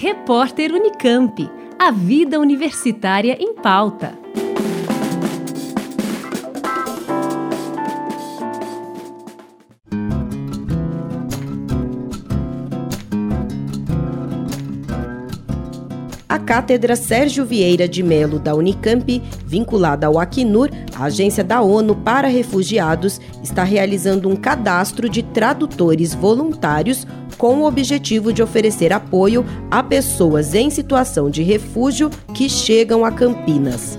Repórter Unicamp. A vida universitária em pauta. A Cátedra Sérgio Vieira de Melo da Unicamp, vinculada ao Acnur, a agência da ONU para refugiados, está realizando um cadastro de tradutores voluntários com o objetivo de oferecer apoio a pessoas em situação de refúgio que chegam a Campinas.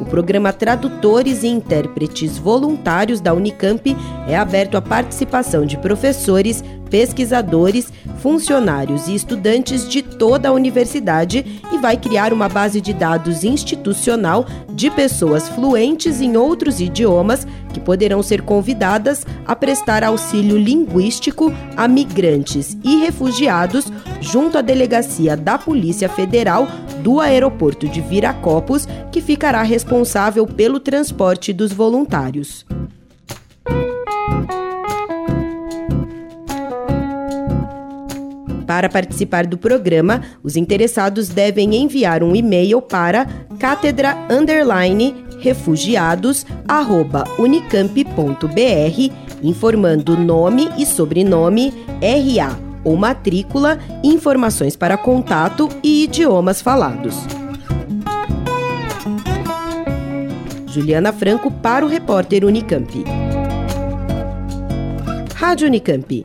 O programa Tradutores e Intérpretes Voluntários da Unicamp é aberto à participação de professores, pesquisadores, funcionários e estudantes de toda a universidade e vai criar uma base de dados institucional de pessoas fluentes em outros idiomas que poderão ser convidadas a prestar auxílio linguístico a migrantes e refugiados junto à delegacia da Polícia Federal do aeroporto de Viracopos, que ficará responsável pelo transporte dos voluntários. Para participar do programa, os interessados devem enviar um e-mail para cátedra refugiados@unicamp.br informando nome e sobrenome, RA ou matrícula, informações para contato e idiomas falados. Juliana Franco para o repórter Unicamp. Rádio Unicamp